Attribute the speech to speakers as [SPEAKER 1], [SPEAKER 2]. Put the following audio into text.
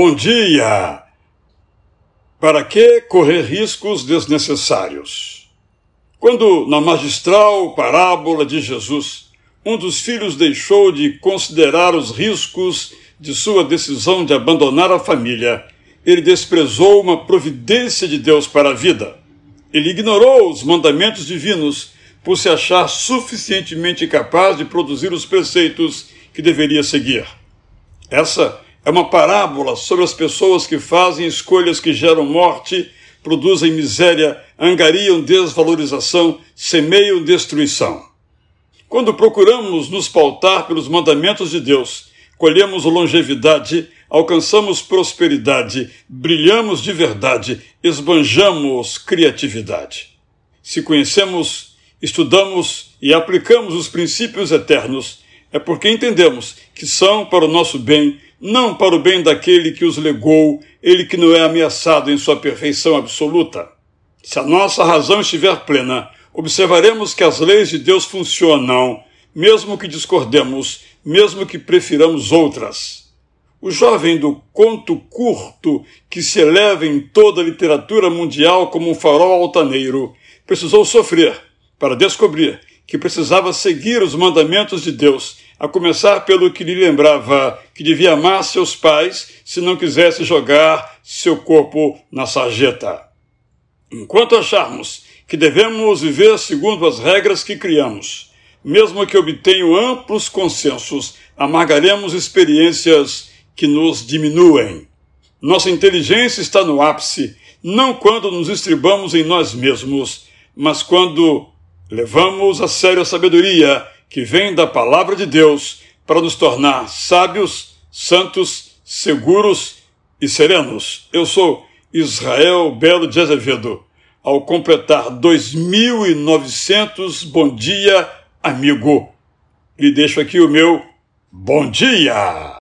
[SPEAKER 1] Bom dia! Para que correr riscos desnecessários? Quando, na magistral parábola de Jesus, um dos filhos deixou de considerar os riscos de sua decisão de abandonar a família, ele desprezou uma providência de Deus para a vida. Ele ignorou os mandamentos divinos por se achar suficientemente capaz de produzir os preceitos que deveria seguir. Essa é uma parábola sobre as pessoas que fazem escolhas que geram morte, produzem miséria, angariam desvalorização, semeiam destruição. Quando procuramos nos pautar pelos mandamentos de Deus, colhemos longevidade, alcançamos prosperidade, brilhamos de verdade, esbanjamos criatividade. Se conhecemos, estudamos e aplicamos os princípios eternos, é porque entendemos que são para o nosso bem não para o bem daquele que os legou, ele que não é ameaçado em sua perfeição absoluta. Se a nossa razão estiver plena, observaremos que as leis de Deus funcionam, mesmo que discordemos, mesmo que prefiramos outras. O jovem do conto curto, que se eleva em toda a literatura mundial como um farol altaneiro, precisou sofrer para descobrir que precisava seguir os mandamentos de Deus a começar pelo que lhe lembrava que devia amar seus pais se não quisesse jogar seu corpo na sarjeta. Enquanto acharmos que devemos viver segundo as regras que criamos, mesmo que obtenham amplos consensos, amargaremos experiências que nos diminuem. Nossa inteligência está no ápice, não quando nos estribamos em nós mesmos, mas quando levamos a sério a sabedoria que vem da palavra de Deus para nos tornar sábios, santos, seguros e serenos. Eu sou Israel Belo de Azevedo. Ao completar 2.900, bom dia, amigo. Lhe deixo aqui o meu bom dia!